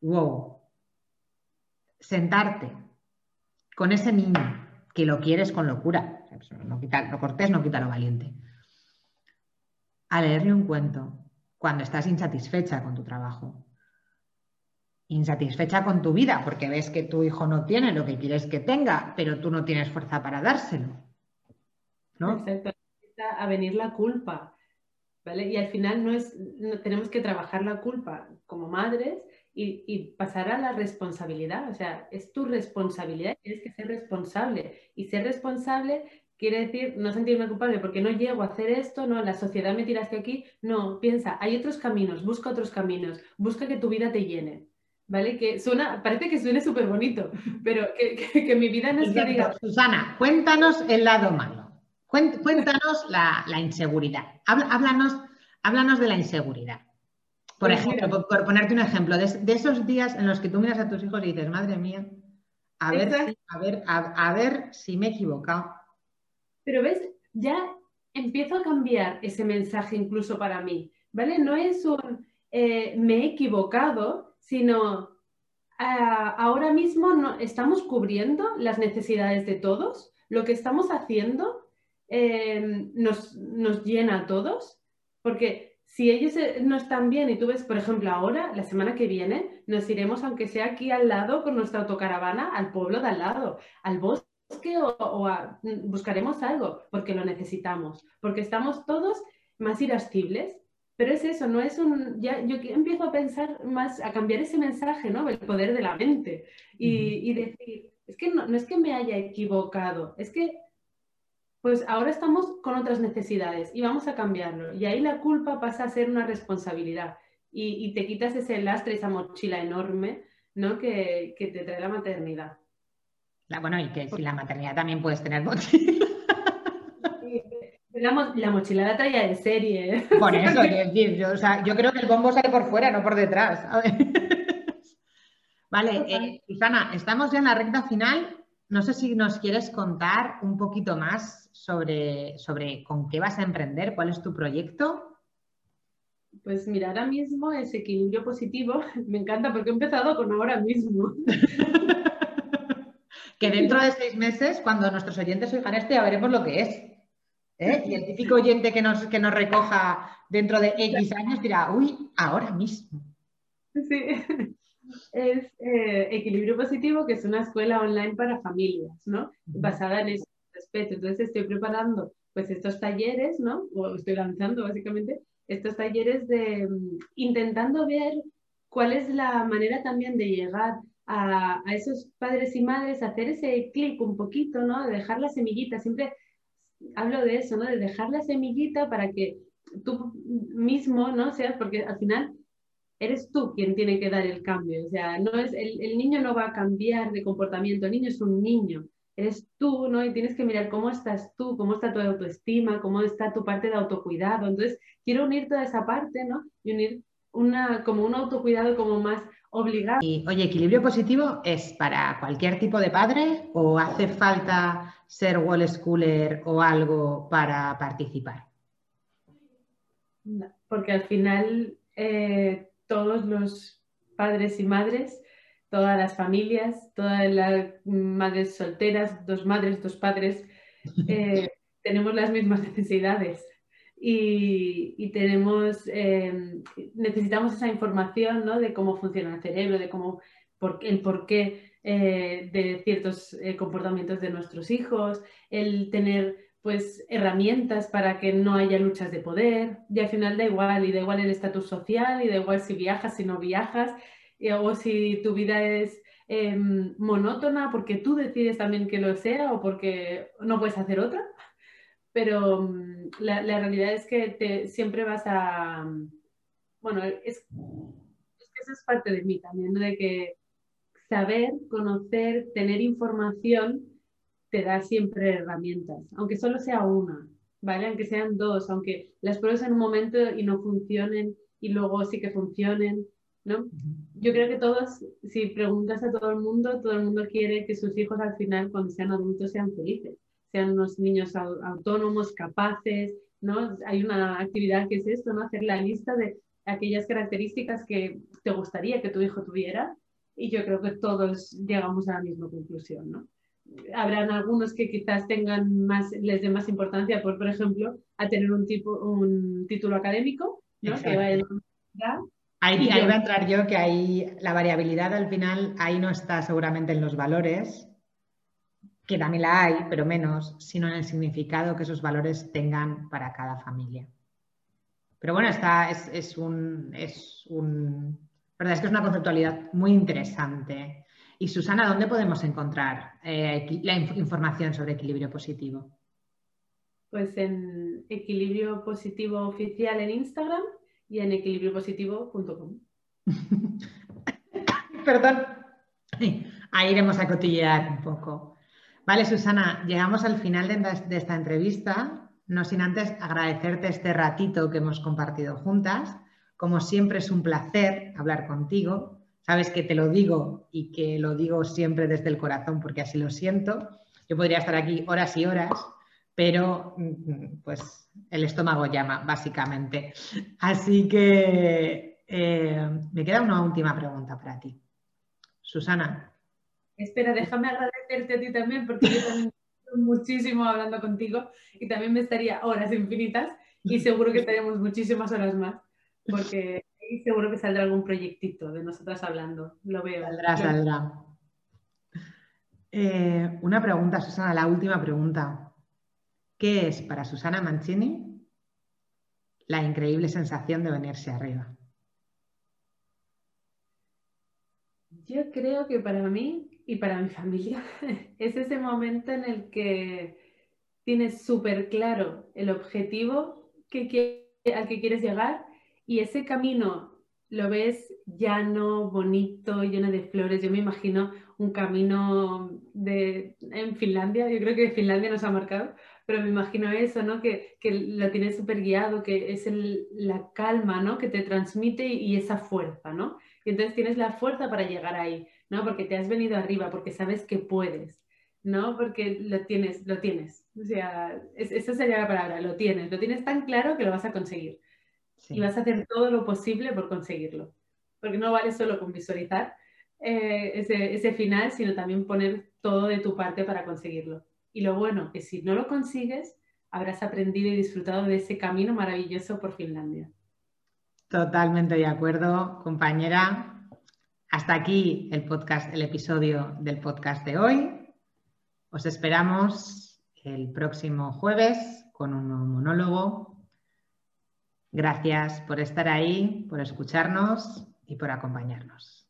Wow. Sentarte con ese niño que lo quieres con locura. No quita, lo cortés no quita lo valiente. A leerle un cuento cuando estás insatisfecha con tu trabajo. insatisfecha con tu vida porque ves que tu hijo no tiene lo que quieres que tenga, pero tú no tienes fuerza para dárselo. ¿no? Exacto. A venir la culpa. ¿Vale? Y al final no es, tenemos que trabajar la culpa como madres y, y, pasar a la responsabilidad. O sea, es tu responsabilidad, tienes que ser responsable. Y ser responsable quiere decir no sentirme culpable porque no llego a hacer esto, no, la sociedad me tira hacia aquí. No, piensa, hay otros caminos, busca otros caminos, busca que tu vida te llene. ¿Vale? Que suena, parece que suene súper bonito, *laughs* pero que, mi vida no es que diga... Susana, cuéntanos el lado malo. Cuéntanos la, inseguridad. Háblanos, háblanos de la inseguridad. Por pues ejemplo, por, ponerte un ejemplo, de, esos días en los que tú miras a tus hijos y dices, madre mía, a ver, a ver, a, ver si me he equivocado. Pero ves, ya empiezo a cambiar ese mensaje incluso para mí, ¿vale? No es un eh, me he equivocado, sino ah, ahora mismo no, estamos cubriendo las necesidades de todos, lo que estamos haciendo eh, nos, nos llena a todos, porque si ellos eh, no están bien y tú ves, por ejemplo, ahora, la semana que viene, nos iremos, aunque sea aquí al lado, con nuestra autocaravana, al pueblo de al lado, al bosque o, mm, buscaremos algo, porque lo necesitamos, porque estamos todos más irascibles. Pero es eso, no es un. Ya, yo empiezo a pensar más, a cambiar ese mensaje, ¿no? El poder de la mente. Y, y decir, es que no, no es que me haya equivocado, es que pues ahora estamos con otras necesidades y vamos a cambiarlo. Y ahí la culpa pasa a ser una responsabilidad y, te quitas ese lastre, esa mochila enorme ¿no? que, te trae la maternidad. La, bueno, y que si la maternidad también puedes tener mochila. *laughs* La, mochila la traía de serie. *laughs* Por eso, decir, yo, yo creo que el bombo sale por fuera, no por detrás. *laughs* Vale, eh, Susana, estamos ya en la recta final no sé si nos quieres contar un poquito más sobre, sobre con qué vas a emprender, cuál es tu proyecto. Pues mira, ahora mismo es equilibrio positivo. *laughs* Me encanta porque he empezado con ahora mismo. *laughs* que dentro de seis meses, cuando nuestros oyentes oigan esto, ya veremos lo que es. ¿eh? Y el típico oyente que nos, que nos recoja dentro de X años dirá, uy, ahora mismo. Sí *laughs* es eh, Equilibrio Positivo, que es una escuela online para familias, ¿no? Basada en ese respeto. Entonces estoy preparando pues estos talleres, ¿no? O estoy lanzando básicamente estos talleres de mm, intentando ver cuál es la manera también de llegar a, a esos padres y madres, hacer ese clic un poquito, ¿no? De dejar la semillita. Siempre hablo de eso, ¿no? De dejar la semillita para que tú mismo, ¿no? Seas, porque al final eres tú quien tiene que dar el cambio. O sea, no es, el, niño no va a cambiar de comportamiento, el niño es un niño. Eres tú, ¿no? Y tienes que mirar cómo estás tú, cómo está tu autoestima, cómo está tu parte de autocuidado. Entonces, quiero unir toda esa parte, ¿no? Y unir una, como un autocuidado como más obligado. Y, oye, ¿equilibrio positivo es para cualquier tipo de padre o hace falta ser wall schooler o algo para participar? porque al final eh, todos los padres y madres, todas las familias, todas las madres solteras, dos madres, dos padres, *laughs* eh, tenemos las mismas necesidades y, tenemos, eh, necesitamos esa información ¿no? de cómo funciona el cerebro, de cómo, por, el porqué eh, de ciertos comportamientos de nuestros hijos, el tener pues herramientas para que no haya luchas de poder y al final da igual, y da igual el estatus social, y da igual si viajas, si no viajas, eh, o si tu vida es em, monótona porque tú decides también que lo sea o porque no puedes hacer otra. Pero mm, la, realidad es que te, siempre vas a... Bueno, es, es, que eso es parte de mí también, de que saber, conocer, tener información te da siempre herramientas, aunque solo sea una, ¿vale? Aunque sean dos, aunque las pruebes en un momento y no funcionen y luego sí que funcionen, ¿no? Yo creo que todos, si preguntas a todo el mundo, todo el mundo quiere que sus hijos al final, cuando sean adultos, sean felices, sean unos niños autónomos, capaces, ¿no? Hay una actividad que es esto, ¿no? Hacer la lista de aquellas características que te gustaría que tu hijo tuviera y yo creo que todos llegamos a la misma conclusión, ¿no? Habrán algunos que quizás tengan más, les dé más importancia, por, por ejemplo, a tener un, tipo, un título académico, ¿no? que Ahí, ahí va a entrar yo que ahí la variabilidad al final, ahí no está seguramente en los valores, que también la hay, pero menos, sino en el significado que esos valores tengan para cada familia. Pero bueno, esta es, un, es un, verdad es que es una conceptualidad muy interesante. Y Susana, ¿dónde podemos encontrar eh, la información sobre equilibrio positivo? Pues en equilibrio positivo oficial en Instagram y en equilibriopositivo.com. *laughs* Perdón, ahí iremos a cotillear un poco. Vale, Susana, llegamos al final de esta entrevista, no sin antes agradecerte este ratito que hemos compartido juntas. Como siempre es un placer hablar contigo. Sabes que te lo digo y que lo digo siempre desde el corazón porque así lo siento. Yo podría estar aquí horas y horas, pero mm, pues el estómago llama, básicamente. Así que eh, me queda una última pregunta para ti. Susana, Espera, déjame agradecerte a ti también, porque yo también *laughs* muchísimo hablando contigo y también me estaría horas infinitas y seguro que estaríamos muchísimas horas más, porque seguro que saldrá algún proyectito de nosotras hablando. Lo veo. Saldrá, saldrá. Eh, una pregunta, Susana, la última pregunta. ¿Qué es para Susana Mancini la increíble sensación de venirse arriba? Yo creo que para mí y para mi *laughs* familia es ese momento en el que tienes súper claro el objetivo que, al que quieres llegar y ese camino lo ves llano, bonito, lleno de flores. Yo me imagino un camino de, en Finlandia, yo creo que Finlandia nos ha marcado, pero me imagino eso, ¿no? Que, que lo tienes súper guiado, que es la calma, ¿no? Que te transmite y esa fuerza, ¿no? Y entonces tienes la fuerza para llegar ahí. ¿no? Porque te has venido arriba, porque sabes que puedes, ¿no? Porque lo tienes, lo tienes. O sea, esa sería la palabra, lo tienes, lo tienes tan claro que lo vas a conseguir. Y vas a hacer todo lo posible por conseguirlo. Porque no vale solo con visualizar eh, ese, ese final, sino también poner todo de tu parte para conseguirlo. Y lo bueno, que si no lo consigues, habrás aprendido y disfrutado de ese camino maravilloso por Finlandia. Totalmente de acuerdo, compañera. Hasta aquí el podcast, el episodio del podcast de hoy. Os esperamos el próximo jueves con un nuevo monólogo. Gracias por estar ahí, por escucharnos y por acompañarnos.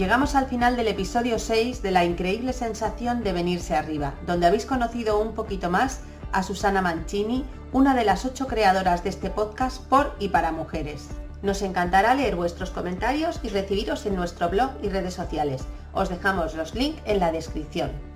Llegamos al final del episodio 6 de la increíble sensación de venirse arriba, donde habéis conocido un poquito más a Susana Mancini, una de las ocho creadoras de este podcast por y para mujeres. Nos encantará leer vuestros comentarios y recibiros en nuestro blog y redes sociales. Os dejamos los links en la descripción.